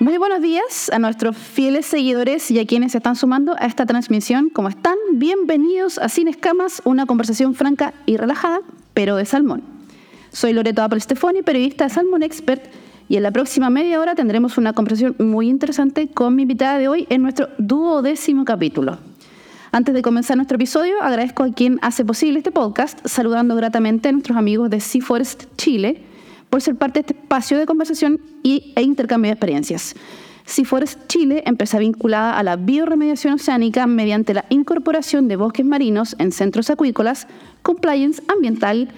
Muy buenos días a nuestros fieles seguidores y a quienes se están sumando a esta transmisión. ¿Cómo están? Bienvenidos a Sin Escamas, una conversación franca y relajada, pero de salmón. Soy Loreto Apple Stefani, periodista de Salmon Expert, y en la próxima media hora tendremos una conversación muy interesante con mi invitada de hoy en nuestro duodécimo capítulo. Antes de comenzar nuestro episodio, agradezco a quien hace posible este podcast, saludando gratamente a nuestros amigos de Seaforest Chile, por ser parte de este espacio de conversación y, e intercambio de experiencias. Seaforest Chile, empresa vinculada a la bioremediación oceánica mediante la incorporación de bosques marinos en centros acuícolas, compliance ambiental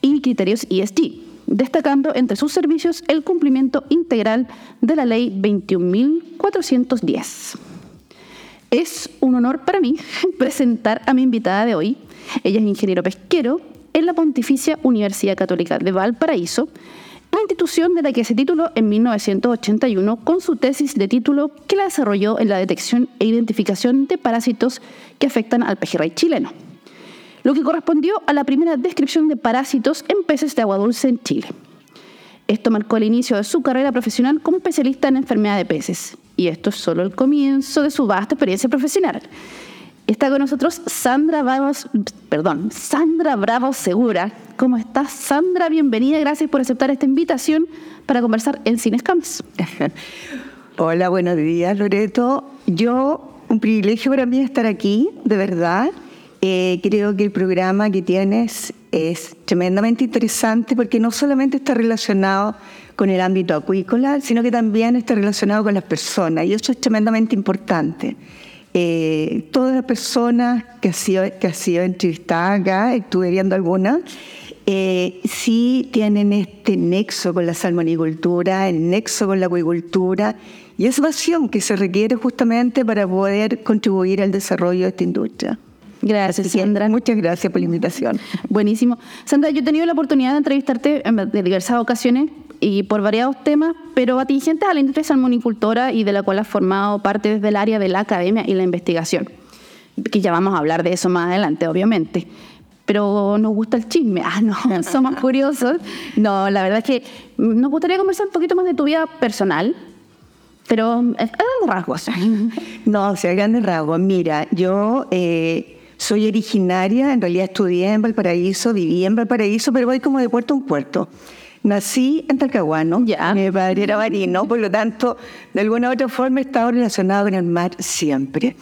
y criterios ESG, destacando entre sus servicios el cumplimiento integral de la Ley 21.410. Es un honor para mí presentar a mi invitada de hoy. Ella es ingeniero pesquero en la Pontificia Universidad Católica de Valparaíso, la institución de la que se tituló en 1981 con su tesis de título que la desarrolló en la detección e identificación de parásitos que afectan al pejerrey chileno, lo que correspondió a la primera descripción de parásitos en peces de agua dulce en Chile. Esto marcó el inicio de su carrera profesional como especialista en enfermedad de peces, y esto es solo el comienzo de su vasta experiencia profesional. Está con nosotros Sandra Bravo, perdón, Sandra Bravo Segura. ¿Cómo estás, Sandra? Bienvenida, gracias por aceptar esta invitación para conversar en Cinescams. Hola, buenos días, Loreto. Yo, un privilegio para mí estar aquí, de verdad. Eh, creo que el programa que tienes es tremendamente interesante porque no solamente está relacionado con el ámbito acuícola, sino que también está relacionado con las personas y eso es tremendamente importante. Eh, todas las personas que ha sido, que ha sido entrevistada acá, estuve viendo algunas, eh, sí tienen este nexo con la salmonicultura, el nexo con la acuicultura y esa pasión que se requiere justamente para poder contribuir al desarrollo de esta industria. Gracias, Sandra. Muchas gracias por la invitación. Buenísimo. Sandra, yo he tenido la oportunidad de entrevistarte en diversas ocasiones y por variados temas, pero atingentes a la industria salmonicultora y de la cual has formado parte desde el área de la academia y la investigación. Que ya vamos a hablar de eso más adelante, obviamente. Pero nos gusta el chisme. Ah, no, somos curiosos. No, la verdad es que nos gustaría conversar un poquito más de tu vida personal, pero a grandes rasgos. No, o sea, a grandes rasgos. Mira, yo eh, soy originaria, en realidad estudié en Valparaíso, viví en Valparaíso, pero voy como de puerto en puerto. Nací en Talcahuano, ya. mi padre era marino, por lo tanto, de alguna u otra forma he estado relacionado con el mar siempre.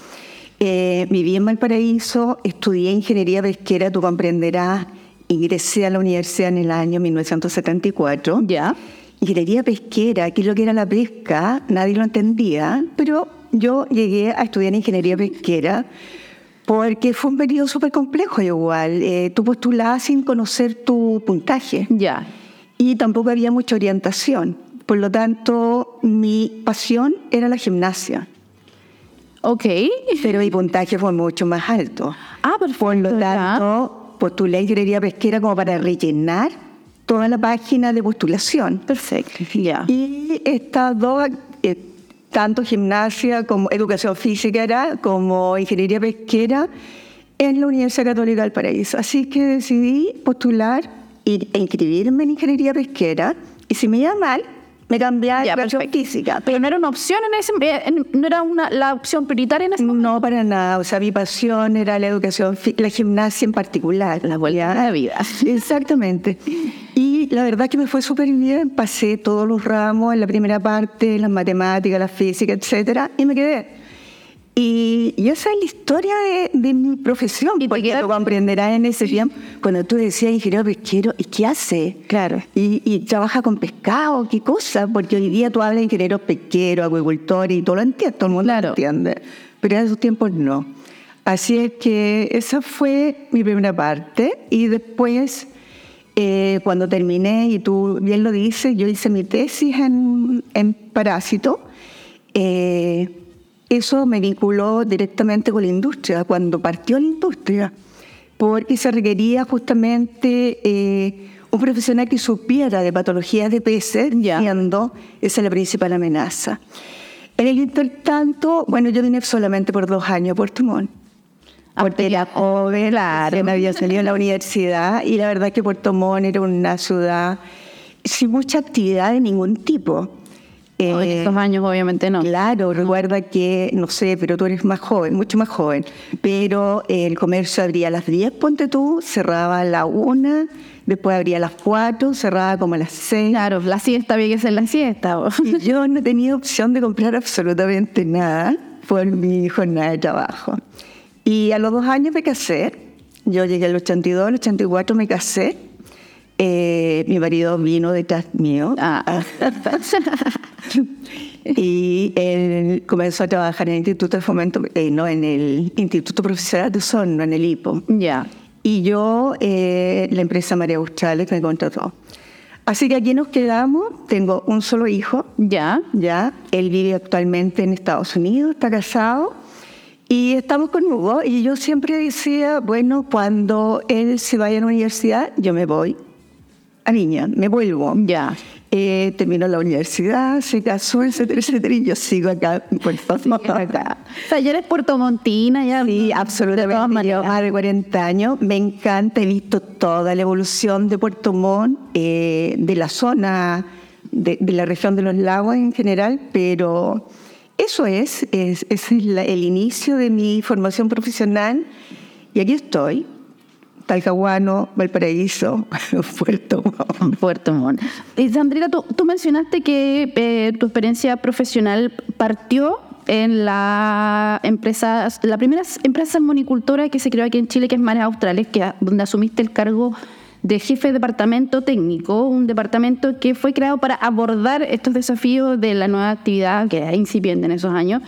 Eh, viví en Valparaíso, estudié ingeniería pesquera, tú comprenderás, ingresé a la universidad en el año 1974. Ya. Ingeniería pesquera, que es lo que era la pesca, nadie lo entendía, pero yo llegué a estudiar ingeniería pesquera porque fue un periodo súper complejo igual. Eh, tú postulabas sin conocer tu puntaje. Ya y tampoco había mucha orientación. Por lo tanto, mi pasión era la gimnasia. Ok. Pero mi puntaje fue mucho más alto. Ah, perfecto. Por lo tanto, postulé ingeniería pesquera como para rellenar toda la página de postulación. Perfecto, ya. Y estas dos, tanto gimnasia como educación física era, como ingeniería pesquera, en la Universidad Católica del Paraíso. Así que decidí postular e inscribirme en ingeniería pesquera y si me iba mal, me cambiaba de educación física. Pero no era una opción en ese, eh, no era una, la opción prioritaria en ese momento. No, para nada. O sea, mi pasión era la educación, la gimnasia en particular. La vuelta de vida. Exactamente. Y la verdad que me fue súper bien. Pasé todos los ramos en la primera parte, las matemáticas, la física, etcétera, y me quedé. Y, esa es la historia de, mi profesión, ¿Y porque lo comprenderás en ese tiempo, cuando tú decías ingeniero pesquero, ¿y qué hace? Claro. Y, trabaja con pescado, ¿qué cosa? Porque hoy día tú hablas de ingeniero pesquero, agricultor y todo lo entiende, todo el mundo lo entiende. Pero en esos tiempos no. Así es que esa fue mi primera parte y después... Eh, cuando terminé, y tú bien lo dices, yo hice mi tesis en, en parásito. Eh, eso me vinculó directamente con la industria, cuando partió la industria, porque se requería justamente eh, un profesional que supiera de patologías de peces, siendo esa la principal amenaza. En el intertanto, bueno, yo vine solamente por dos años a Puerto Montt. Porque era joven, me había salido de la universidad y la verdad es que Puerto Montt era una ciudad sin mucha actividad de ningún tipo. En estos años obviamente no. Claro, recuerda que, no sé, pero tú eres más joven, mucho más joven, pero el comercio abría a las 10, ponte tú, cerraba a la 1, después abría a las 4, cerraba como a las 6. Claro, la siesta había que ser la siesta. Y yo no tenía opción de comprar absolutamente nada por mi jornada de trabajo. Y a los dos años me casé, yo llegué al 82, al 84 me casé, eh, mi marido vino detrás mío. Ah. y él comenzó a trabajar en el Instituto de Fomento, eh, no, en el Instituto Profesional de Osorno, en el IPO. Ya. Y yo, eh, la empresa María Australes me contrató. Así que aquí nos quedamos. Tengo un solo hijo. Ya. Ya. Él vive actualmente en Estados Unidos, está casado. Y estamos con Hugo. Y yo siempre decía, bueno, cuando él se vaya a la universidad, yo me voy a Viña, me vuelvo. Ya. Eh, terminó la universidad, se casó, etcétera, etcétera, y yo sigo acá en Puerto Montt. O sea, ya eres puertomontina, ya. Sí, absolutamente. Llevo más de 40 años. Me encanta, he visto toda la evolución de Puerto Montt, eh, de la zona, de, la región de los lagos en general, pero eso es, es, es el inicio de mi formación profesional, y aquí estoy Talcahuano, Valparaíso, Puerto Montt. Puerto Montt. Y Sandrina, tú, mencionaste que eh, tu experiencia profesional partió en la empresa, la primera empresa salmonicultora que se creó aquí en Chile, que es Mares Australes, que, donde asumiste el cargo de jefe de departamento técnico, un departamento que fue creado para abordar estos desafíos de la nueva actividad que es incipiente en esos años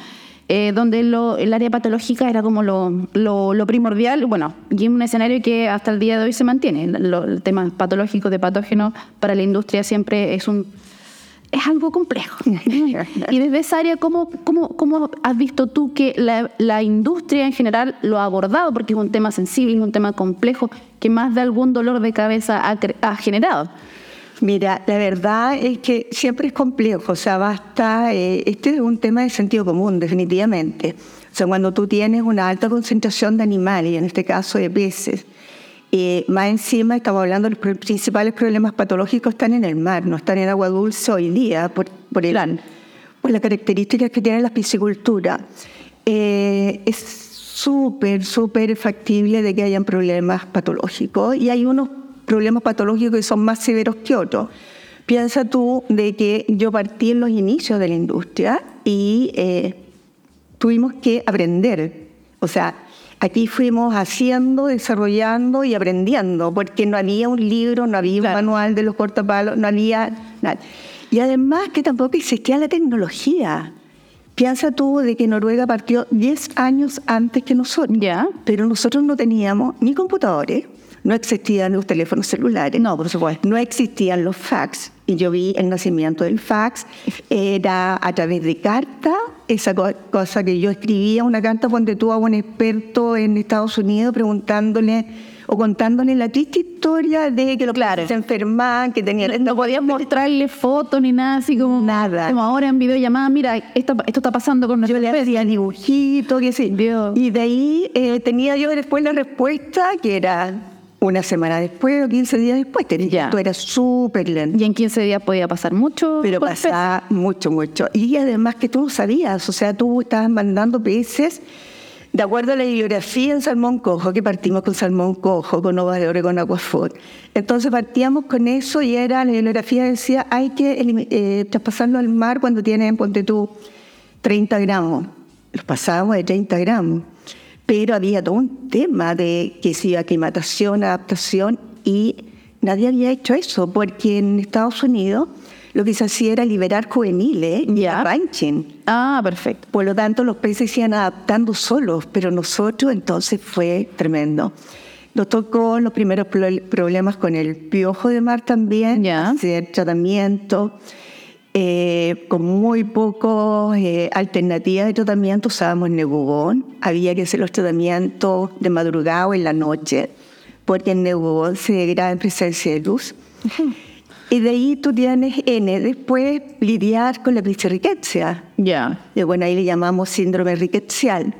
eh, donde el área patológica era como lo, lo, primordial, bueno, y un escenario que hasta el día de hoy se mantiene. el tema patológico de patógenos para la industria siempre es un es algo complejo. y desde esa área, ¿cómo, cómo, cómo has visto tú que la, la, industria en general lo ha abordado? Porque es un tema sensible, es un tema complejo, que más de algún dolor de cabeza ha, ha generado. Mira, la verdad es que siempre es complejo, o sea, basta, eh, este es un tema de sentido común, definitivamente. O sea, cuando tú tienes una alta concentración de animales, en este caso de peces, eh, más encima estamos hablando de los principales problemas patológicos están en el mar, no están en agua dulce hoy día, por, por, el, por las características que tiene la piscicultura. Eh, es súper, súper factible de que hayan problemas patológicos y hay unos problemas patológicos que son más severos que otros. Piensa tú de que yo partí en los inicios de la industria y eh, tuvimos que aprender. O sea, aquí fuimos haciendo, desarrollando y aprendiendo, porque no había un libro, no había un manual de los cortapalos, no había nada. Y además que tampoco existía la tecnología. Piensa tú de que Noruega partió 10 años antes que nosotros, ¿Ya? pero nosotros no teníamos ni computadores, no existían los teléfonos celulares. No, por supuesto. No existían los fax. Y yo vi el nacimiento del fax. Era a través de carta, esa cosa que yo escribía, una carta donde tú a un experto en Estados Unidos preguntándole o contándole la triste historia de que los claro. se enfermaban, que tenían... No, podías mostrarle fotos ni nada, así como... Nada. Como ahora en videollamada, mira, esto, esto está pasando con Yo le hacía dibujitos, qué sé. Y de ahí eh, tenía yo después la respuesta que era una semana después o 15 días después. Ya. Esto era súper lento. Y en 15 días podía pasar mucho. Pero pasaba mucho, mucho. Y además que tú sabías, o sea, tú estabas mandando peces de acuerdo a la bibliografía en salmón cojo, que partimos con salmón cojo, con ovas de oro, con aguafor. Entonces partíamos con eso y era, la bibliografía decía, hay que eh, traspasarlo al mar cuando tienen, ponte tú, 30 gramos. Los pasábamos de 30 gramos pero había todo un tema de que si aclimatación, adaptación, y nadie había hecho eso, porque en Estados Unidos lo que se hacía era liberar juveniles y ranching. Ah, perfecto. Por lo tanto, los peces se iban adaptando solos, pero nosotros entonces fue tremendo. Nos tocó los primeros problemas con el piojo de mar también, hacer tratamiento. Eh, con muy pocas eh, alternativas de tratamiento usábamos Nebugón. Había que hacer los tratamientos de madrugada o en la noche, porque el Nebugón se degrada en presencia de luz. Y de ahí tú tienes N. Después lidiar con la riqueza. Ya. Bueno, ahí le llamamos síndrome riquecial.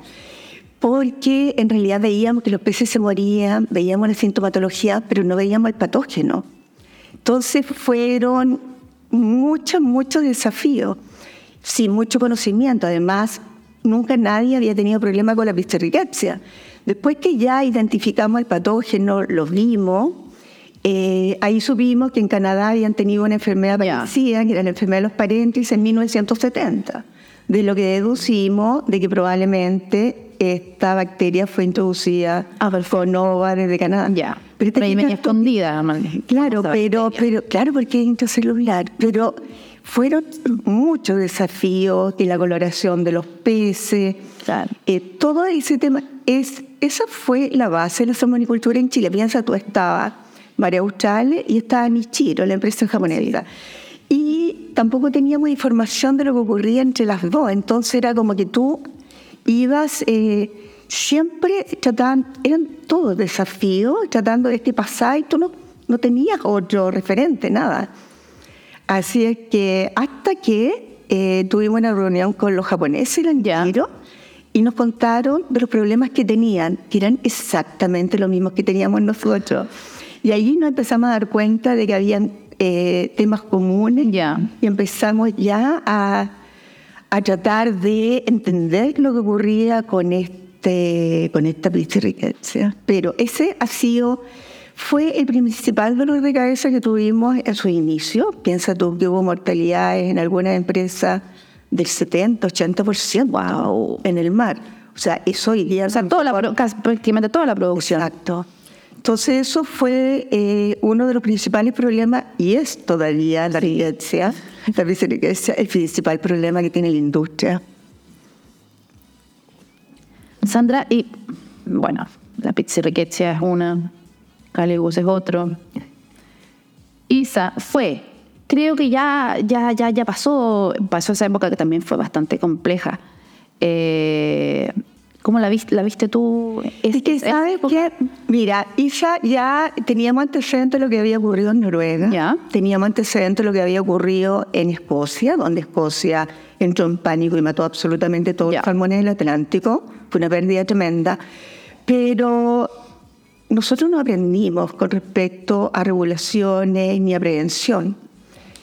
Porque en realidad veíamos que los peces se morían, veíamos la sintomatología, pero no veíamos el patógeno. Entonces fueron muchos, muchos desafíos. sin mucho conocimiento. Además, nunca nadie había tenido problema con la pisterriquecia. Después que ya identificamos el patógeno, lo vimos, eh, ahí supimos que en Canadá habían tenido una enfermedad parecida, que era la enfermedad de los paréntesis, en 1970. De lo que deducimos de que probablemente esta bacteria fue introducida a Nova desde Canadá. Ya. Pero, pero ahí venía escondida. Claro, pero, pero, claro, porque es intracelular. Pero fueron muchos desafíos de la coloración de los peces. Eh, todo ese tema, es, esa fue la base de la salmonicultura en Chile. Piensa, tú estabas María Australes y estaba Nichiro, la empresa japonesa. Y tampoco teníamos información de lo que ocurría entre las dos. Entonces era como que tú ibas... Eh, siempre trataban, eran todos desafíos, tratando de este pasar y tú no, no tenías otro referente, nada. Así es que hasta que eh, tuvimos una reunión con los japoneses, el Giro, y nos contaron de los problemas que tenían, que eran exactamente los mismos que teníamos nosotros. Y ahí nos empezamos a dar cuenta de que habían eh, temas comunes y empezamos ya a, a, tratar de entender lo que ocurría con, este, con esta riqueza. Pero ese ha sido fue el principal dolor de cabeza que tuvimos en su inicio. Piensa tú que hubo mortalidades en algunas empresas del 70, 80% wow. en el mar. O sea, eso hoy día... O sea, toda la, prácticamente toda la producción. Exacto. Entonces eso fue eh, uno de los principales problemas y es todavía la riqueza, la riqueza, el principal problema que tiene la industria. Sandra, y bueno, la riqueza es una, Caligus es otro. Isa fue, creo que ya, ya, ya, ya pasó, pasó esa época que también fue bastante compleja. Eh, ¿Cómo la viste, la viste tú? Es, que, ¿sabes qué? Mira, Isa ya teníamos antecedentes de lo que había ocurrido en Noruega. ¿Ya? Teníamos antecedentes de lo que había ocurrido en Escocia, donde Escocia entró en pánico y mató absolutamente todos los salmones del Atlántico. Fue una pérdida tremenda. Pero nosotros no aprendimos con respecto a regulaciones ni a prevención.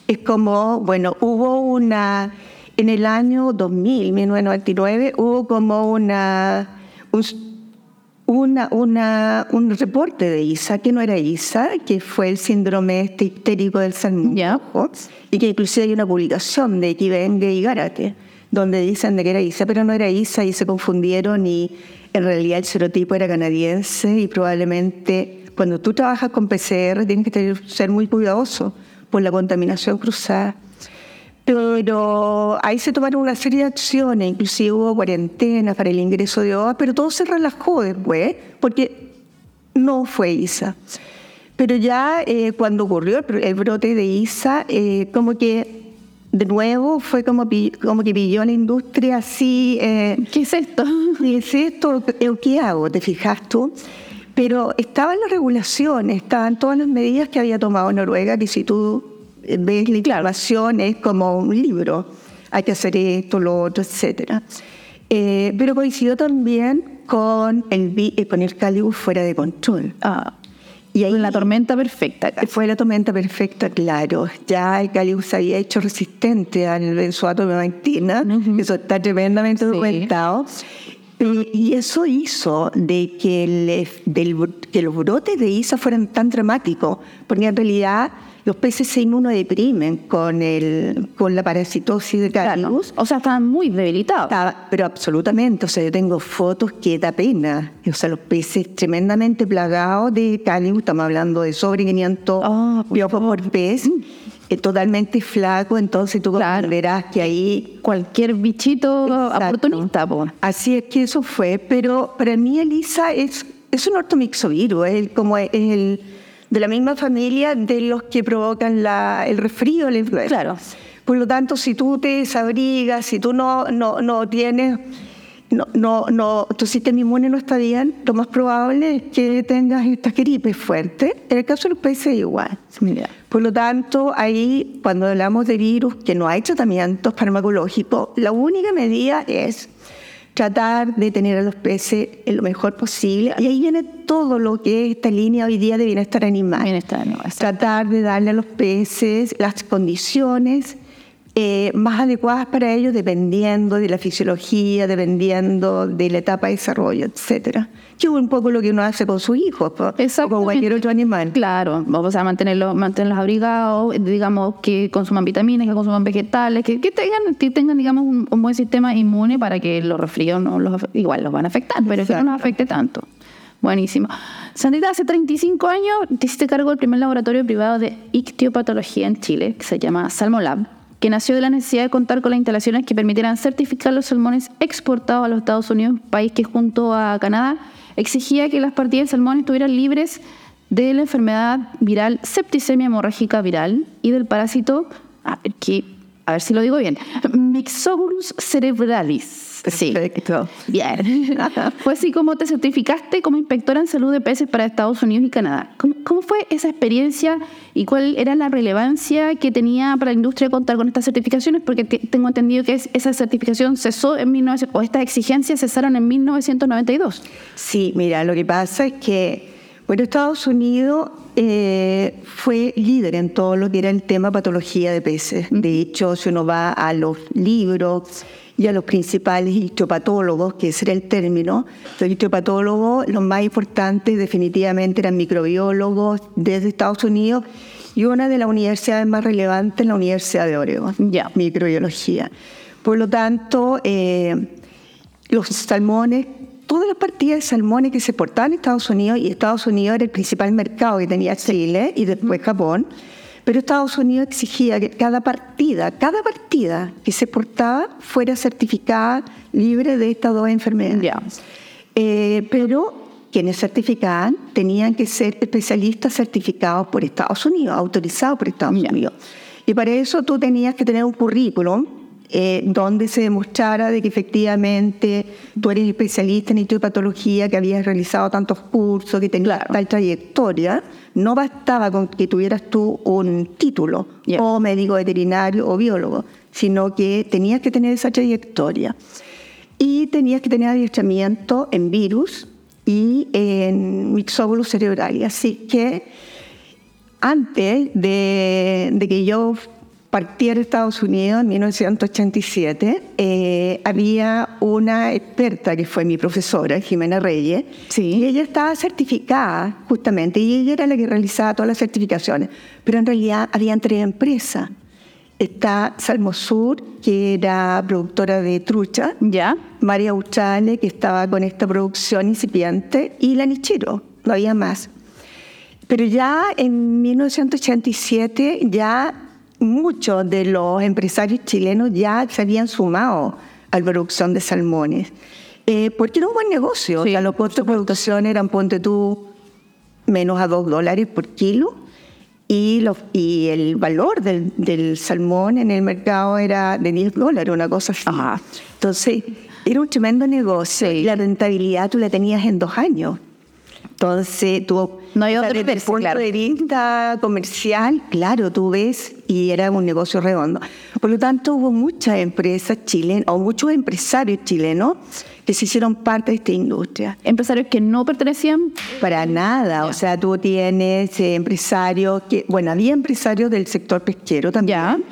Es como, bueno, hubo una, en el año 2000, 1999, hubo como una, una, una, un reporte de ISA, que no era ISA, que fue el síndrome este histérico del salmón, y que inclusive hay una publicación de Kivenge y Gárate, donde dicen de que era ISA, pero no era ISA y se confundieron y en realidad el serotipo era canadiense y probablemente cuando tú trabajas con PCR tienes que ser muy cuidadoso por la contaminación cruzada. Pero ahí se tomaron una serie de acciones, inclusive hubo cuarentena para el ingreso de OA, pero todo se relajó después porque no fue ISA. Pero ya eh, cuando ocurrió el, brote de ISA, eh, como que de nuevo fue como, como que pilló la industria así. Eh, ¿Qué es esto? ¿Qué es esto? ¿Qué hago? ¿Te fijas tú? Pero estaban las regulaciones, estaban todas las medidas que había tomado Noruega, que si tú ves la información es como un libro, hay que hacer esto, lo otro, etc. Eh, pero coincidió también con el, eh, con el Calibur fuera de control. Ah. Y ahí, la tormenta perfecta. Fue la tormenta perfecta, claro. Ya el Calius se había hecho resistente al benzoato de eso está tremendamente documentado. Y eso hizo de que, que los brotes de ISA fueran tan dramáticos, porque en realidad los peces se inmunodeprimen con, el, con la parasitosis de Calius. O sea, estaban muy debilitados. pero absolutamente. O sea, yo tengo fotos que da pena. O sea, los peces tremendamente plagados de Calius, estamos hablando de sobre 500 oh, por pez. Eh, totalmente flaco, entonces tú verás que ahí... Cualquier bichito oportunista. Así es que eso fue, pero para mí Elisa es, es un ortomixovirus, es como el de la misma familia de los que provocan la, el resfrío, la influenza. Claro. Por lo tanto, si tú te desabrigas, si tú no, no, no tienes, no, no, no, tu sistema inmune no está bien, lo más probable es que tengas esta gripe fuerte. En el caso de los peces es igual. Por lo tanto, ahí cuando hablamos de virus, que no hay tratamientos farmacológicos, la única medida es tratar de tener a los peces lo mejor posible. Y ahí viene todo lo que es esta línea hoy día de bienestar animal. Bienestar animal. Tratar de darle a los peces las condiciones eh, más adecuadas para ellos dependiendo de la fisiología, dependiendo de la etapa de desarrollo, etcétera. Que es un poco lo que uno hace con sus hijos, o con cualquier otro animal. Claro, vamos a mantenerlos, mantenerlos abrigados, digamos, que consuman vitaminas, que consuman vegetales, que, tengan, que tengan, digamos, un, buen sistema inmune para que los resfríos no los, igual los van a afectar, pero que no nos afecte tanto. Buenísimo. Sandita, hace 35 años te hiciste cargo del primer laboratorio privado de ictiopatología en Chile, que se llama Salmolab que nació de la necesidad de contar con las instalaciones que permitieran certificar los salmones exportados a los Estados Unidos, país que junto a Canadá exigía que las partidas de salmón estuvieran libres de la enfermedad viral septicemia hemorrágica viral y del parásito, a ver, que, ver si lo digo bien, Mixoglus cerebralis Sí. Perfecto. Bien. fue así como te certificaste como inspectora en salud de peces para Estados Unidos y Canadá. ¿Cómo, fue esa experiencia y cuál era la relevancia que tenía para la industria contar con estas certificaciones? Porque tengo entendido que esa certificación cesó en 1900, o estas exigencias cesaron en 1992. Sí, mira, lo que pasa es que, bueno, Estados Unidos eh, fue líder en todo lo que era el tema patología de peces. De hecho, si uno va a los libros y a los principales histopatólogos, que ese era el término. Los histopatólogos, los más importantes definitivamente eran microbiólogos desde Estados Unidos y una de las universidades más relevantes, la Universidad de Oregon, ya microbiología. Por lo tanto, eh, los salmones, todas las partidas de salmones que se exportaban en Estados Unidos, y Estados Unidos era el principal mercado que tenía Chile y después Japón, pero Estados Unidos exigía que cada partida, cada partida que se portaba fuera certificada libre de estas dos enfermedades. Eh, pero quienes certificaban tenían que ser especialistas certificados por Estados Unidos, autorizados por Estados Unidos. Y para eso tú tenías que tener un currículum eh, donde se demostrara de que efectivamente tú eres especialista en histopatología, que habías realizado tantos cursos, que tenías tal trayectoria. No bastaba con que tuvieras tú un título o médico veterinario o biólogo, sino que tenías que tener esa trayectoria. Y tenías que tener adiestramiento en virus y en mixóbulos cerebrales. Así que antes de, de que yo partí a Estados Unidos en 1987, eh, había una experta que fue mi profesora, Jimena Reyes, sí. y ella estaba certificada justamente, y ella era la que realizaba todas las certificaciones, pero en realidad había tres empresas. Está Salmosur, que era productora de trucha, ¿Ya? María Uchale, que estaba con esta producción incipiente, y la Nichiro, no había más. Pero ya en 1987 ya muchos de los empresarios chilenos ya se habían sumado a la producción de salmones, eh, porque era un buen negocio. los costos de producción eran, ponte tú, menos a dos dólares por kilo, y, y el valor del, salmón en el mercado era de 10 dólares, una cosa así. Entonces, era un tremendo negocio y la rentabilidad tú la tenías en dos años. Entonces, tuvo no hay otro desde el punto de vista comercial, claro, tú ves, y era un negocio redondo. Por lo tanto, hubo muchas empresas chilenas, o muchos empresarios chilenos, que se hicieron parte de esta industria. ¿Empresarios que no pertenecían? Para nada, o sea, tú tienes eh, empresarios que, bueno, había empresarios del sector pesquero también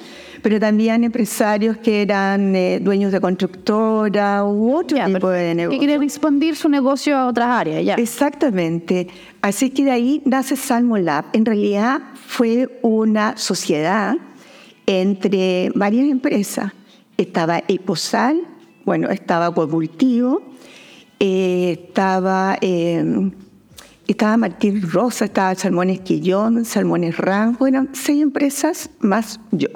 pero también empresarios que eran eh, dueños de constructora u otro tipo de negocio. Que quieren expandir su negocio a otras áreas, ya. Exactamente. Así que de ahí nace Salmo Lab. En realidad fue una sociedad entre varias empresas. Estaba Eposal, bueno, estaba Acuacultivo, eh, estaba... Eh, estaba Martín Rosa, estaba Salmones Quillón, Salmones Rango, eran seis empresas más yo.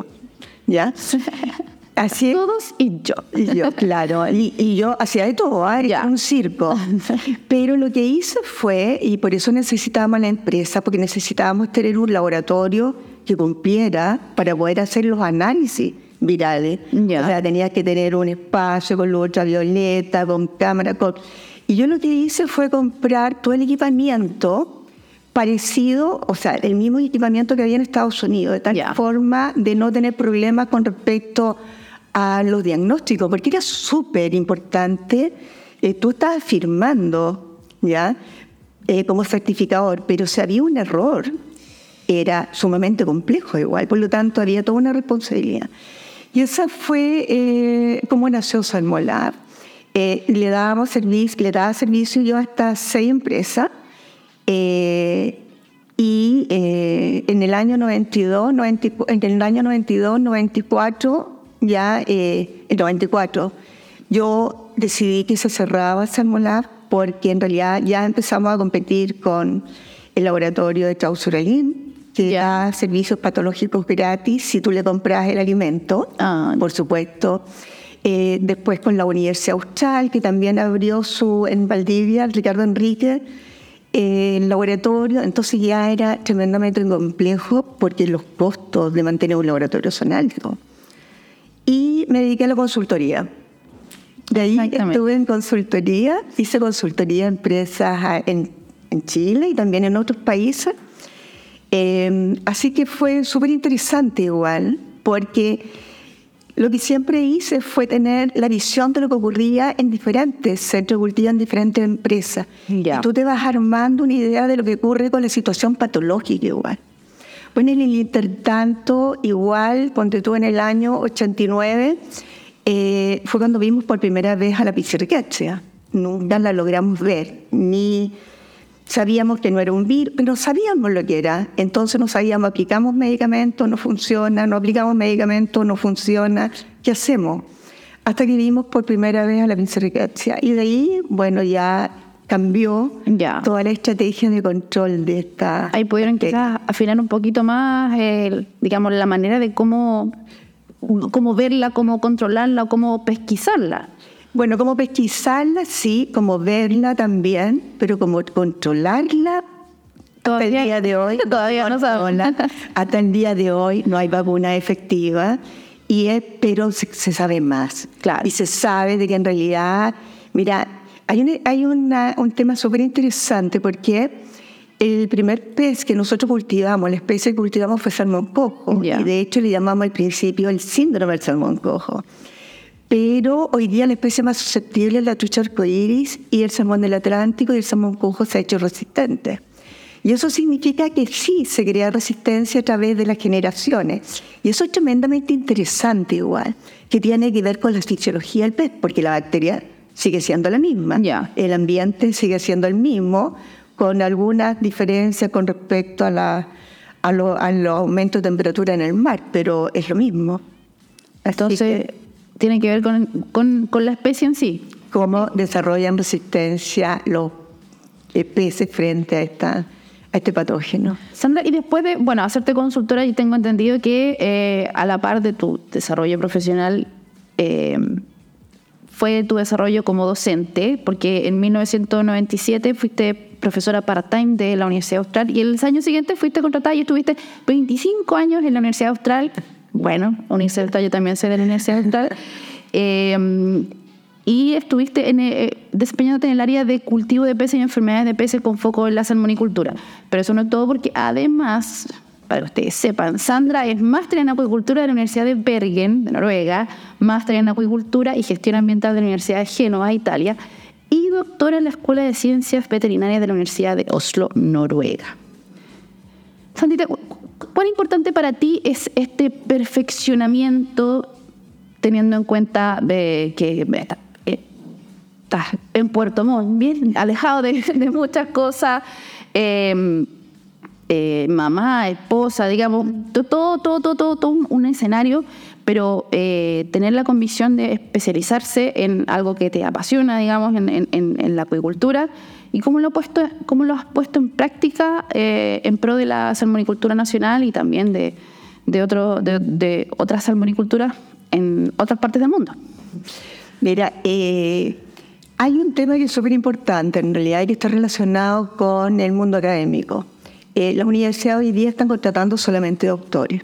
¿Ya? Así Todos y yo. Y yo, claro. Y, yo hacía de todo, ¿eh? un circo. Pero lo que hice fue, y por eso necesitábamos la empresa, porque necesitábamos tener un laboratorio que cumpliera para poder hacer los análisis virales. O sea, tenía que tener un espacio con luz ultravioleta, con cámara, con... Y yo lo que hice fue comprar todo el equipamiento parecido, o sea, el mismo equipamiento que había en Estados Unidos, de tal forma de no tener problemas con respecto a los diagnósticos, porque era súper importante. Eh, tú estabas firmando, ¿ya? Eh, como certificador, pero si había un error, era sumamente complejo igual, por lo tanto había toda una responsabilidad. Y esa fue eh, como nació Salmolab. Le dábamos servicio, le daba servicio yo a estas seis empresas. Eh, y en el año 92, en el año 92, 94, ya en 94, yo decidí que se cerraba Salmolab porque en realidad ya empezamos a competir con el laboratorio de Trausuralín, que da servicios patológicos gratis si tú le compras el alimento, ah. por supuesto. Eh, después con la Universidad Austral, que también abrió su en Valdivia, Ricardo Enrique, eh, el laboratorio. Entonces ya era tremendamente complejo porque los costos de mantener un laboratorio son altos. Y me dediqué a la consultoría. De ahí estuve en consultoría, hice consultoría a empresas en, en Chile y también en otros países Em, así que fue súper interesante igual, porque lo que siempre hice fue tener la visión de lo que ocurría en diferentes centros de cultivo, en diferentes empresas. Y tú te vas armando una idea de lo que ocurre con la situación patológica igual. Bueno, en el intertanto, igual, ponte tú en el año 89, eh, fue cuando vimos por primera vez a la pizarriquecia. Nunca la logramos ver, ni Sabíamos que no era un virus, pero sabíamos lo que era. Entonces no sabíamos, aplicamos medicamentos, no funciona, no aplicamos medicamentos, no funciona. ¿Qué hacemos? Hasta que vimos por primera vez a la pincericacia. Y de ahí, bueno, ya cambió toda la estrategia de control de esta... Ahí pudieron quizás afinar un poquito más, digamos, la manera de cómo, cómo verla, cómo controlarla, cómo pesquisarla. Bueno, como pesquisarla, sí, como verla también, pero como controlarla, hasta el día de hoy, todavía no sabemos. Hasta el día de hoy no hay vacuna efectiva, y es, pero se, sabe más. Claro. Y se sabe de que en realidad, mira, hay, un, hay un tema súper interesante porque el primer pez que nosotros cultivamos, la especie que cultivamos fue salmón cojo, y de hecho le llamamos al principio el síndrome del salmón cojo pero hoy día la especie más susceptible es la trucha arcoíris y el salmón del Atlántico y el salmón cojo se ha hecho resistente. Y eso significa que sí se crea resistencia a través de las generaciones. Y eso es tremendamente interesante igual, que tiene que ver con la fisiología del pez, porque la bacteria sigue siendo la misma. El ambiente sigue siendo el mismo, con algunas diferencias con respecto a, la, a, los aumentos de temperatura en el mar, pero es lo mismo. Entonces, tiene que ver con, con, la especie en sí. Cómo desarrollan resistencia los peces frente a esta a este patógeno. Sandra, y después de, bueno, hacerte consultora, yo tengo entendido que eh, a la par de tu desarrollo profesional, eh, fue tu desarrollo como docente, porque en 1997 fuiste profesora part-time de la Universidad Austral y el año siguiente fuiste contratada y estuviste 25 años en la Universidad Austral bueno, Universidad yo también soy de la Universidad Austral. Eh, y estuviste en, eh, desempeñándote en el área de cultivo de peces y enfermedades de peces con foco en la salmonicultura. Pero eso no es todo porque además, para que ustedes sepan, Sandra es máster en acuicultura de la Universidad de Bergen, de Noruega, máster en acuicultura y gestión ambiental de la Universidad de Génova, Italia, y doctora en la Escuela de Ciencias Veterinarias de la Universidad de Oslo, Noruega. Sandita, ¿cuán importante para ti es este perfeccionamiento teniendo en cuenta que eh, estás en Puerto Montt, bien alejado de, muchas cosas, em, eh, mamá, esposa, digamos, todo, todo, todo, todo, un escenario, pero eh, tener la convicción de especializarse en algo que te apasiona, digamos, en la acuicultura ¿Y cómo lo, puesto, cómo lo has puesto en práctica eh, en pro de la salmonicultura nacional y también de, otro, de, otras salmoniculturas en otras partes del mundo? Mira, eh, hay un tema que es súper importante en realidad y que está relacionado con el mundo académico. Eh, las universidades hoy día están contratando solamente doctores.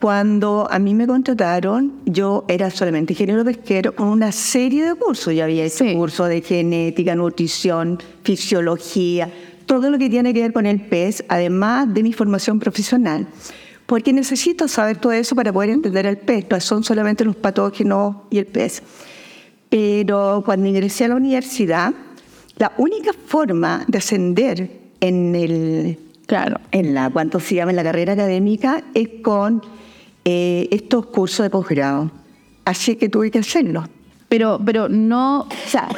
Cuando a mí me contrataron, yo era solamente ingeniero pesquero con una serie de cursos. Ya había hecho cursos de genética, nutrición, fisiología, todo lo que tiene que ver con el pez, además de mi formación profesional. Porque necesito saber todo eso para poder entender el pez. No son solamente los patógenos y el pez. Pero cuando ingresé a la universidad, la única forma de ascender en el claro en la cuánto se llama en la carrera académica es con eh, estos cursos de posgrado. Así que tuve que hacerlo. Pero, pero no, o sea,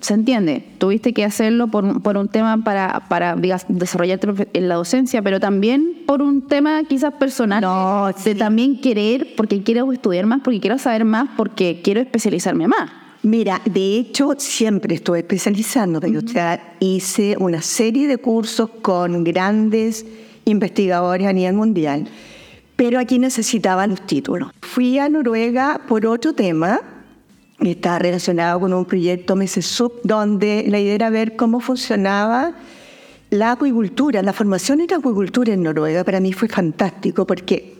se entiende, tuviste que hacerlo por, un tema para, para desarrollarte en la docencia, pero también por un tema quizás personal, no, de también querer, porque quiero estudiar más, porque quiero saber más, porque quiero especializarme más. Mira, de hecho, siempre estuve especializando, o sea, hice una serie de cursos con grandes investigadores a nivel mundial, pero aquí necesitaban los títulos. Fui a Noruega por otro tema, está relacionado con un proyecto MESESUB, donde la idea era ver cómo funcionaba la acuicultura, la formación en acuicultura en Noruega. Para mí fue fantástico porque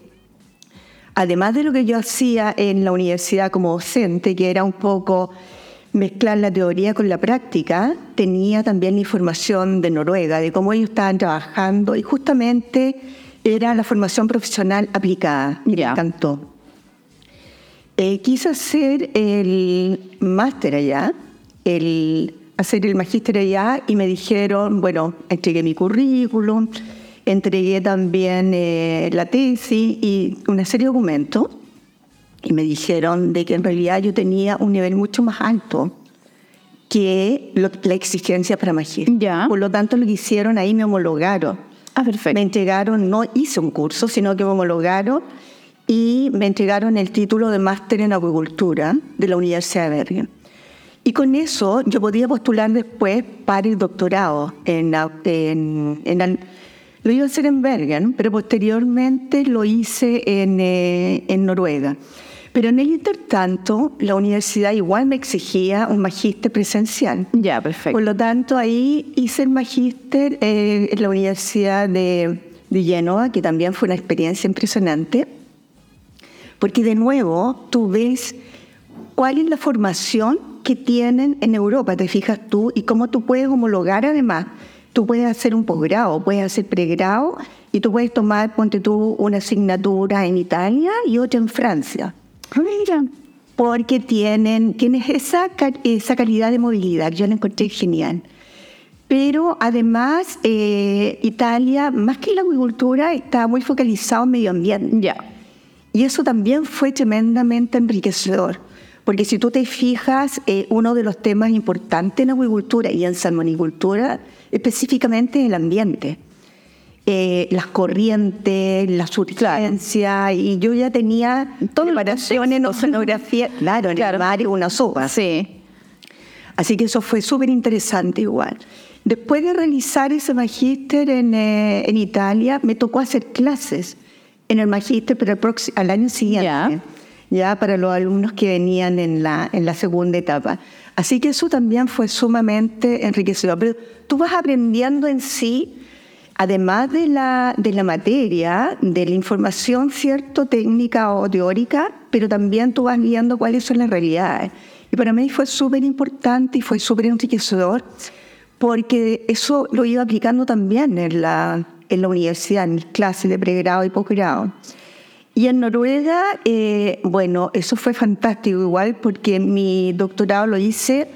además de lo que yo hacía en la universidad como docente, que era un poco mezclar la teoría con la práctica, tenía también información de Noruega, de cómo ellos estaban trabajando y justamente era la formación profesional aplicada. Me encantó. Eh, quise hacer el máster allá, el, hacer el magíster allá y me dijeron, bueno, entregué mi currículum, entregué también eh, la tesis y una serie de documentos y me dijeron de que en realidad yo tenía un nivel mucho más alto que la exigencia para magíster. Por lo tanto, lo que hicieron ahí me homologaron. Ah, perfecto. Me entregaron, no hice un curso, sino que me homologaron y me entregaron el título de máster en acuicultura de la Universidad de Bergen. Y con eso yo podía postular después para el doctorado. En, en, lo iba a hacer en Bergen, pero posteriormente lo hice en, eh, en Noruega. Pero en el intertanto, la universidad igual me exigía un magíster presencial. Ya, perfecto. Por lo tanto, ahí hice el magíster eh, en la Universidad de, de Génova, que también fue una experiencia impresionante porque de nuevo tú ves cuál es la formación que tienen en Europa, te fijas tú, y cómo tú puedes homologar además. Tú puedes hacer un posgrado, puedes hacer pregrado y tú puedes tomar, ponte tú, una asignatura en Italia y otra en Francia. Mira. Porque tienen, tienes esa, esa calidad de movilidad, yo la encontré genial. Pero además, eh, Italia, más que la agricultura, está muy focalizado en medio ambiente. Ya. Y eso también fue tremendamente enriquecedor, porque si tú te fijas, eh, uno de los temas importantes en acuicultura y en salmonicultura, específicamente el ambiente. Eh, las corrientes, la surgencia, y yo ya tenía preparación en oceanografía, claro, en el mar y una sopa. Sí. Así que eso fue súper interesante igual. Después de realizar ese magíster en, eh, en Italia, me tocó hacer clases en el magíster, pero al año siguiente, ya para los alumnos que venían en la, en la segunda etapa. Así que eso también fue sumamente enriquecedor. Pero tú vas aprendiendo en sí, además de la, de la materia, de la información, cierto, técnica o teórica, pero también tú vas viendo cuáles son las realidades. Y para mí fue súper importante y fue súper enriquecedor, porque eso lo iba aplicando también en la en la universidad, en mis clases de pregrado y posgrado. Y en Noruega, eh, bueno, eso fue fantástico igual porque mi doctorado lo hice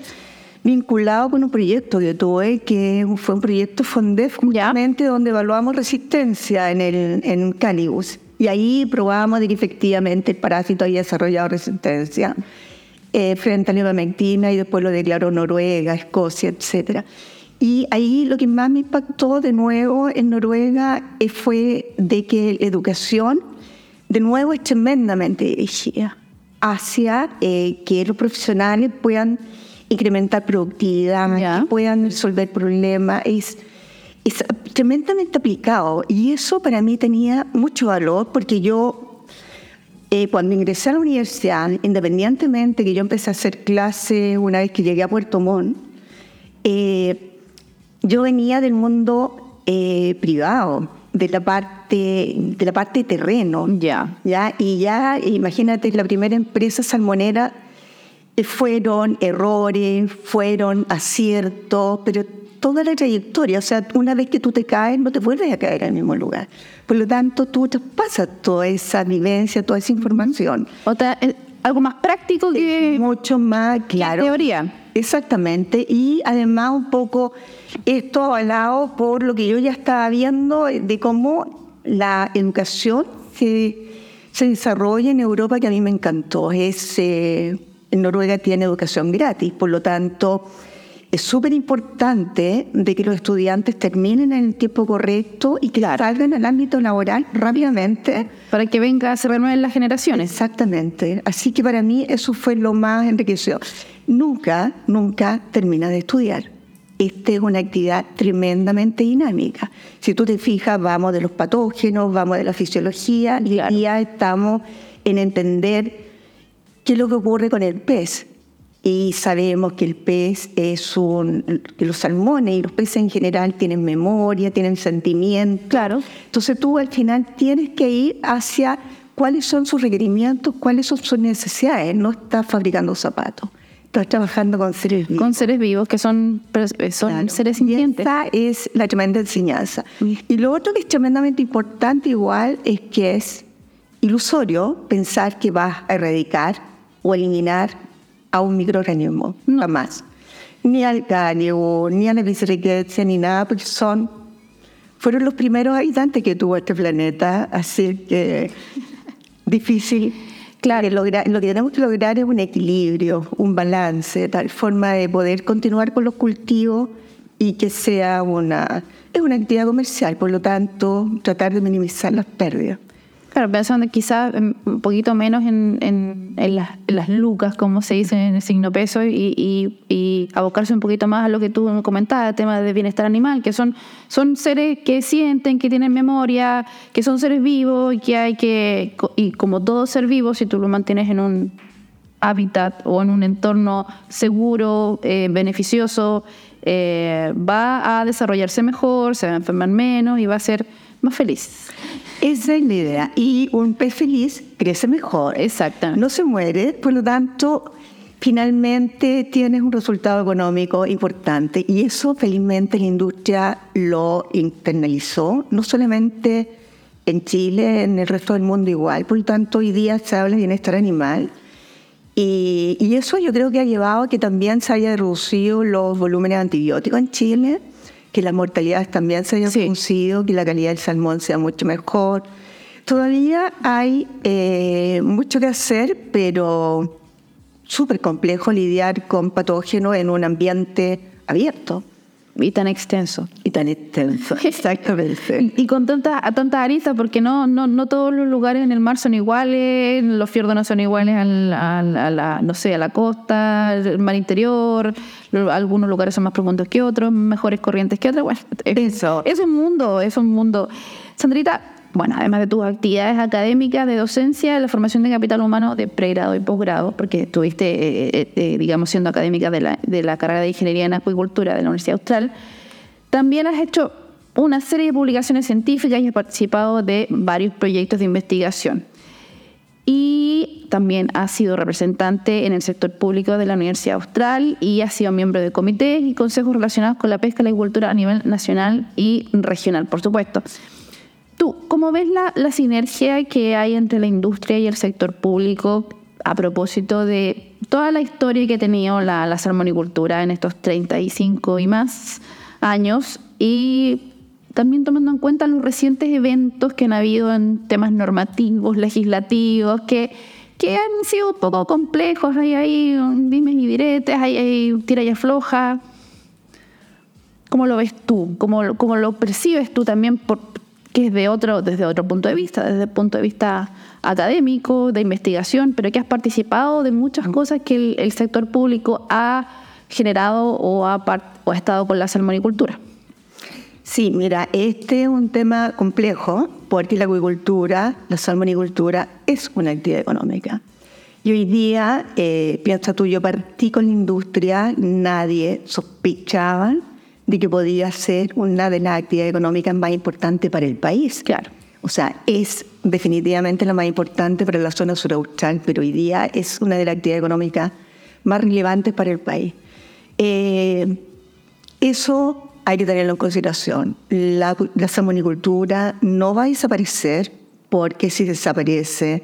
vinculado con un proyecto que tuve, que fue un proyecto FONDEF, justamente donde evaluamos resistencia en, el, en Canibus. Y ahí probamos de que efectivamente el parásito había desarrollado resistencia eh, frente a la ivermectina y después lo declaró Noruega, Escocia, etcétera. Y ahí lo que más me impactó de nuevo en Noruega eh, fue de que la educación, de nuevo, es tremendamente dirigida hacia eh, que los profesionales puedan incrementar productividad, que puedan resolver problemas. Es, es tremendamente aplicado y eso para mí tenía mucho valor porque yo eh, cuando ingresé a la universidad, independientemente que yo empecé a hacer clase una vez que llegué a Puerto Montt, eh, yo venía del mundo eh, privado, de la parte de la parte terreno. Ya. Ya, y ya, imagínate, la primera empresa salmonera fueron errores, fueron aciertos, pero toda la trayectoria, o sea, una vez que tú te caes, no te vuelves a caer el mismo lugar. Por lo tanto, tú te pasas toda esa vivencia, toda esa información. Otra, eh, algo más práctico que... Mucho más, claro. teoría. Exactamente, y además un poco esto avalado por lo que yo ya estaba viendo de cómo la educación se, se desarrolla en Europa que a mí me encantó. Es, en Noruega tiene educación gratis, por lo tanto es súper importante de que los estudiantes terminen en el tiempo correcto y que salgan al ámbito laboral rápidamente. Para que venga a se renueven las generaciones. Exactamente. Así que para mí eso fue lo más enriquecedor. Nunca, nunca termina de estudiar. Esta es una actividad tremendamente dinámica. Si tú te fijas, vamos de los patógenos, vamos de la fisiología, y ya estamos en entender qué es lo que ocurre con el pez y sabemos que el pez es un, que los salmones y los peces en general tienen memoria, tienen sentimiento. Claro. Entonces tú al final tienes que ir hacia cuáles son sus requerimientos, cuáles son sus necesidades. No estás fabricando zapatos, estás trabajando con seres vivos. Con seres vivos que son, son seres sintientes. Y esta es la tremenda enseñanza. Y lo otro que es tremendamente importante igual es que es ilusorio pensar que vas a erradicar o eliminar a un microorganismo, no más. Ni al cánigo, ni a la biseriquecia, ni nada, porque son, fueron los primeros habitantes que tuvo este planeta, así que difícil. Claro, lo que tenemos que lograr es un equilibrio, un balance, tal forma de poder continuar con los cultivos y que sea una, es una actividad comercial, por lo tanto, tratar de minimizar las pérdidas. Claro, pensando quizás un poquito menos en, las, lucas, como se dice en el signo peso, y, abocarse un poquito más a lo que tú comentabas, el tema de bienestar animal, que son, son seres que sienten, que tienen memoria, que son seres vivos y que hay que, y como todo ser vivo, si tú lo mantienes en un hábitat o en un entorno seguro, eh, beneficioso, eh, va a desarrollarse mejor, se va a enfermar menos y va a ser más feliz. Esa es la idea. Y un pez feliz crece mejor. Exacto. No se muere, por lo tanto, finalmente tienes un resultado económico importante. Y eso, felizmente, la industria lo internalizó, no solamente en Chile, en el resto del mundo igual. Por lo tanto, hoy día se habla de bienestar animal. Y, y eso yo creo que ha llevado a que también se haya reducido los volúmenes de antibióticos en Chile que la mortalidad también se haya reducido, que la calidad del salmón sea mucho mejor. Todavía hay eh, mucho que hacer, pero súper complejo lidiar con patógenos en un ambiente abierto. Y tan extenso. Y tan extenso, exactamente. y con tantas tanta aristas, porque no, no, no todos los lugares en el mar son iguales, los fiordos no son iguales al, a la, no sé, a la costa, el mar interior, algunos lugares son más profundos que otros, mejores corrientes que otros. Bueno, Eso. es un mundo, es un mundo. Sandrita, bueno, además de tus actividades académicas de docencia, la formación de capital humano de pregrado y posgrado, porque estuviste, eh, eh, eh, digamos, siendo académica de la, de la carrera de Ingeniería en Acuicultura de la Universidad Austral, también has hecho una serie de publicaciones científicas y has participado de varios proyectos de investigación. Y también has sido representante en el sector público de la Universidad Austral y has sido miembro de comités y consejos relacionados con la pesca y la agricultura a nivel nacional y regional, por supuesto. Tú, ¿cómo ves la, la sinergia que hay entre la industria y el sector público a propósito de toda la historia que ha tenido la, la salmonicultura en estos 35 y más años y también tomando en cuenta los recientes eventos que han habido en temas normativos, legislativos, que, que han sido un poco complejos, hay ahí dimes y diretes, hay, hay tira y afloja. ¿Cómo lo ves tú? ¿Cómo, cómo lo percibes tú también por, que es de otro, desde otro punto de vista, desde el punto de vista académico, de investigación, pero que has participado de muchas cosas que el, sector público ha generado o ha, o ha estado con la salmonicultura. Sí, mira, este es un tema complejo porque la acuicultura, la salmonicultura es una actividad económica. Y hoy día, eh, piensa tú, yo partí con la industria, nadie sospechaba de que podía ser una de las actividades económicas más importantes para el país. Claro. O sea, es definitivamente la más importante para la zona suraustral, pero hoy día es una de las actividades económicas más relevantes para el país. Eh, eso hay que tenerlo en consideración. La, la salmonicultura no va a desaparecer porque si desaparece,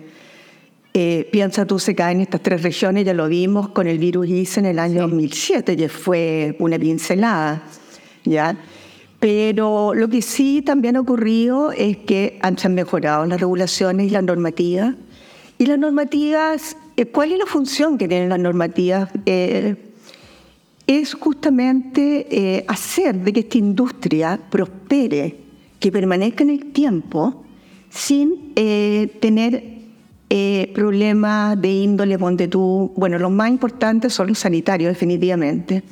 eh, piensa tú, se caen estas tres regiones, ya lo vimos con el virus ICE en el año 2007, ya fue una pincelada. ¿Ya? Pero lo que sí también ha ocurrido es que han, se han mejorado las regulaciones y las normativas. Y las normativas, eh, ¿cuál es la función que tienen las normativas? Eh, es justamente eh, hacer de que esta industria prospere, que permanezca en el tiempo, sin tener problemas de índole, ponte tú. Bueno, los más importantes son los sanitarios, definitivamente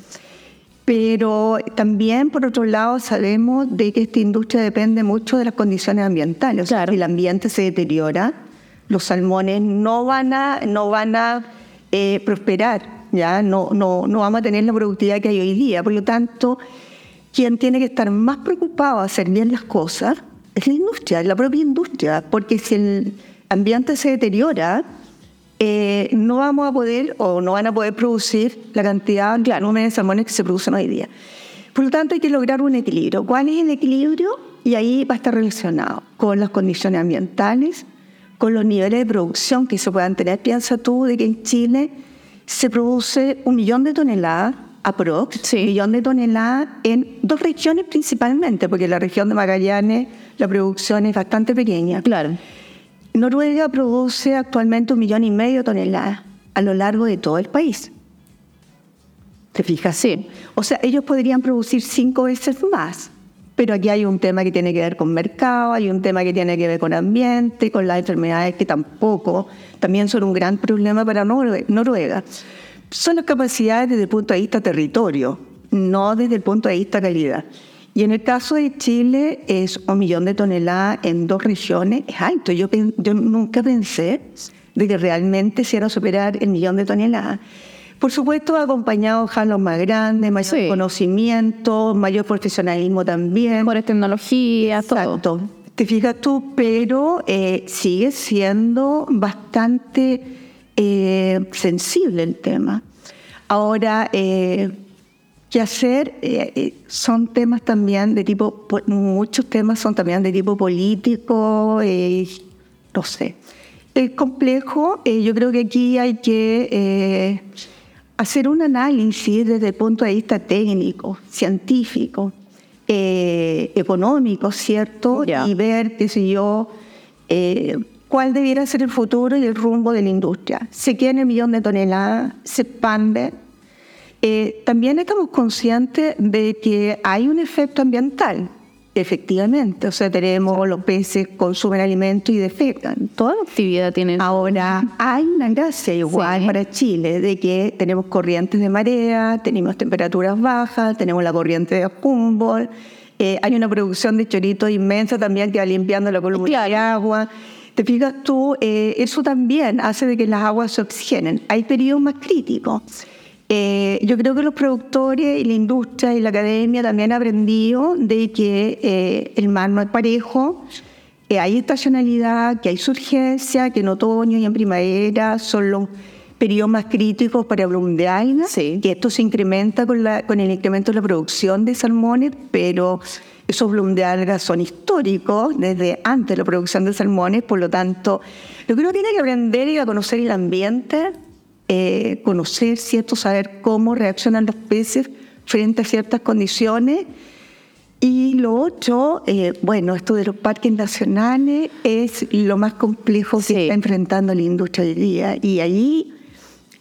pero también, por otro lado, sabemos de que esta industria depende mucho de las condiciones ambientales. O sea, si el ambiente se deteriora, los salmones no van a, no van a eh, prosperar, ¿ya? No, no, no vamos a tener la productividad que hay hoy día. Por lo tanto, quien tiene que estar más preocupado a hacer bien las cosas es la industria, es la propia industria, porque si el ambiente se deteriora, eh, no vamos a poder o no van a poder producir la cantidad de salmones que se producen hoy día. Por lo tanto, hay que lograr un equilibrio. ¿Cuál es el equilibrio? Y ahí va a estar relacionado con las condiciones ambientales, con los niveles de producción que se puedan tener. Piensa tú de que en Chile se produce un millón de toneladas, aprox, un millón de toneladas en dos regiones principalmente, porque en la región de Magallanes la producción es bastante pequeña. Claro. Noruega produce actualmente un millón y medio de toneladas a lo largo de todo el país. ¿Te fijas? Sí. O sea, ellos podrían producir cinco veces más. Pero aquí hay un tema que tiene que ver con mercado, hay un tema que tiene que ver con ambiente, con las enfermedades que tampoco, también son un gran problema para Noruega. Son las capacidades desde el punto de vista territorio, no desde el punto de vista calidad. Y en el caso de Chile es un millón de toneladas en dos regiones, es alto. Yo, yo nunca pensé de que realmente se iba a superar el millón de toneladas. Por supuesto, acompañado de jalos más grandes, mayor conocimiento, mayor profesionalismo también. Mejores tecnologías, todo. Te fijas tú, pero eh, sigue siendo bastante eh, sensible el tema. Ahora, eh, ¿Qué hacer? Eh, eh, son temas también de tipo, muchos temas son también de tipo político, eh, no sé. Es complejo, yo creo que aquí hay que hacer un análisis desde el punto de vista técnico, científico, económico, ¿cierto? Y ver, qué sé yo, cuál debiera ser el futuro y el rumbo de la industria. Se queda en el millón de toneladas, se expande eh, también estamos conscientes de que hay un efecto ambiental, efectivamente. O sea, tenemos los peces consumen alimentos y defecan. Toda la actividad tiene. Ahora, hay una gracia igual para Chile de que tenemos corrientes de marea, tenemos temperaturas bajas, tenemos la corriente de Humboldt, eh, hay una producción de chorito inmensa también que va limpiando la columna de agua. Te fijas tú, eh, eso también hace de que las aguas se oxigenen. Hay periodos más críticos. Eh, yo creo que los productores y la industria y la academia también han aprendido de que eh, el mar no es parejo, que hay estacionalidad, que hay surgencia, que en otoño y en primavera son los periodos más críticos para bloom de alga, que esto se incrementa con, la, con el incremento de la producción de salmones, pero esos bloom de algas son históricos desde antes de la producción de salmones, por lo tanto, lo que uno tiene que aprender y a conocer el ambiente eh, conocer, ¿cierto? saber cómo reaccionan los peces frente a ciertas condiciones. Y lo otro, eh, bueno, esto de los parques nacionales es lo más complejo que está enfrentando la industria hoy día. Y ahí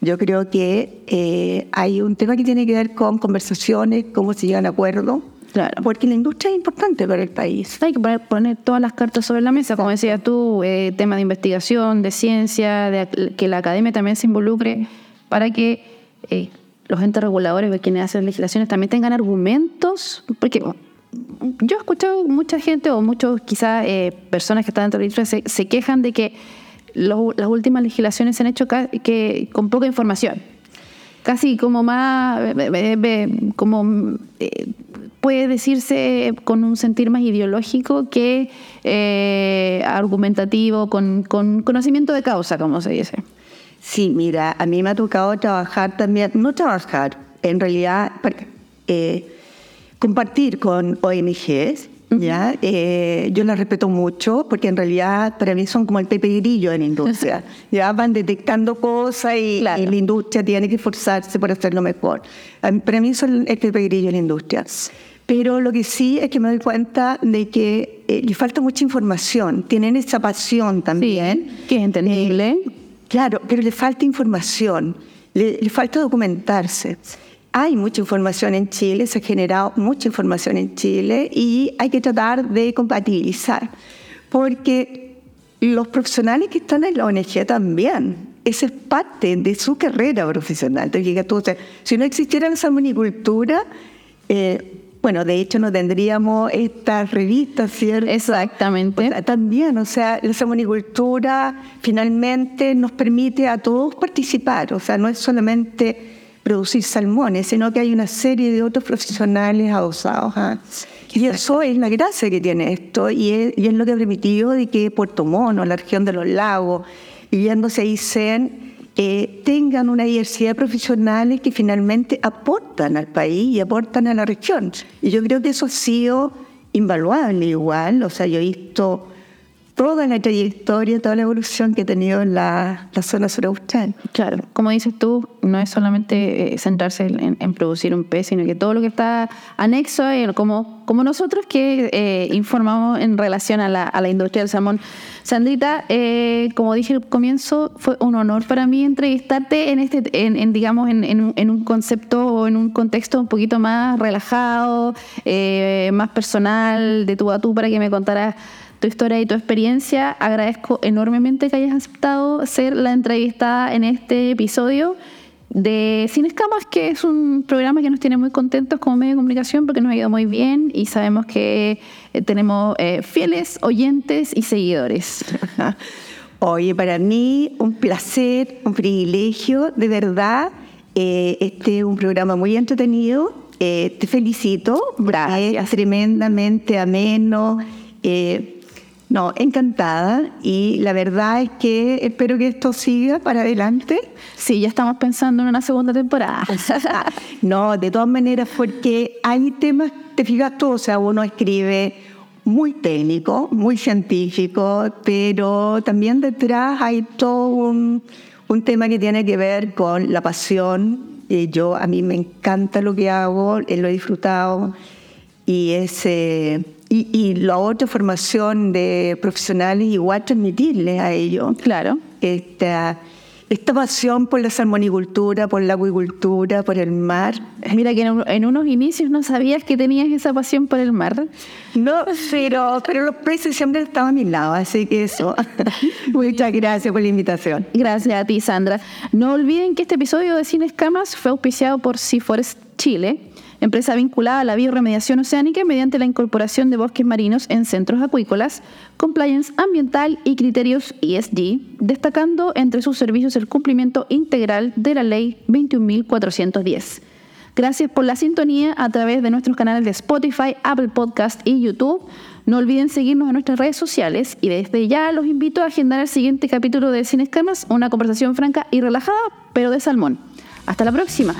yo creo que eh, hay un tema que tiene que ver con conversaciones, cómo se llegan a acuerdos Claro. Porque la industria es importante para el país. Hay que poner, todas las cartas sobre la mesa, como decías tú, eh, tema de investigación, de ciencia, de que la academia también se involucre para que eh, los entes reguladores, quienes hacen legislaciones, también tengan argumentos, porque yo he escuchado mucha gente o muchos quizás eh, personas que están dentro de la industria se, quejan de que las últimas legislaciones se han hecho que, con poca información casi como más, como puede decirse con un sentir más ideológico que eh, argumentativo, con, conocimiento de causa, como se dice. Sí, mira, a mí me ha tocado trabajar también, no trabajar, en realidad eh, compartir con ONGs, ¿ya? Eh, yo las respeto mucho porque en realidad para mí son como el pepe grillo en la industria. ya van detectando cosas y, la industria tiene que esforzarse por hacerlo mejor. Para mí son el pepe grillo en la industria. Pero lo que sí es que me doy cuenta de que eh, le falta mucha información. Tienen esa pasión también. que es entendible. Eh, claro, pero le falta información, le, le falta documentarse. Hay mucha información en Chile, se ha generado mucha información en Chile y hay que tratar de compatibilizar, porque los profesionales que están en la ONG también, esa es parte de su carrera profesional. Entonces, si no existiera la salmonicultura, eh, bueno, de hecho no tendríamos estas revistas, ¿cierto? Exactamente. también, o sea, la salmonicultura finalmente nos permite a todos participar, o sea, no es solamente producir salmones, sino que hay una serie de otros profesionales adosados. ¿ah? Y eso es la gracia que tiene esto, y es, y es lo que ha permitido de que Puerto Mono, la región de los lagos, y yéndose a ICEN, eh, tengan una diversidad de profesionales que finalmente aportan al país y aportan a la región. Y yo creo que eso ha sido invaluable igual, o sea, yo he visto toda la trayectoria, toda la evolución que ha tenido en la, zona suraustral. Claro, como dices tú, no es solamente eh, centrarse en, producir un pez, sino que todo lo que está anexo, como, como nosotros que eh, informamos en relación a la, a la, industria del salmón. Sandrita, eh, como dije al comienzo, fue un honor para mí entrevistarte en este, en, digamos, en, en, un concepto o en un contexto un poquito más relajado, más personal, de tú a tú, para que me contaras tu historia y tu experiencia. Agradezco enormemente que hayas aceptado ser la entrevistada en este episodio de Sin Escamas, que es un programa que nos tiene muy contentos como medio de comunicación porque nos ha ido muy bien y sabemos que eh, tenemos eh, fieles oyentes y seguidores. Oye, para mí un placer, un privilegio, de verdad. Eh, este es un programa muy entretenido. te felicito. Gracias. Es tremendamente ameno. No, encantada y la verdad es que espero que esto siga para adelante. Sí, ya estamos pensando en una segunda temporada. no, de todas maneras, porque hay temas, te fijas tú, o sea, uno escribe muy técnico, muy científico, pero también detrás hay todo un, un tema que tiene que ver con la pasión. Y yo, a mí me encanta lo que hago, lo he disfrutado y ese y, la otra formación de profesionales, igual transmitirles a ellos. Claro. Esta, esta pasión por la salmonicultura, por la acuicultura, por el mar. Mira que en, unos inicios no sabías que tenías esa pasión por el mar. No, pero, pero los peces siempre estaban a mi lado, así que eso. Muchas gracias por la invitación. Gracias a ti, Sandra. No olviden que este episodio de Cine Escamas fue auspiciado por Seaforest Chile empresa vinculada a la bioremediación oceánica mediante la incorporación de bosques marinos en centros acuícolas, compliance ambiental y criterios ESG, destacando entre sus servicios el cumplimiento integral de la Ley 21.410. Gracias por la sintonía a través de nuestros canales de Spotify, Apple Podcast y YouTube. No olviden seguirnos en nuestras redes sociales y desde ya los invito a agendar el siguiente capítulo de Sin Escamas, una conversación franca y relajada, pero de salmón. Hasta la próxima.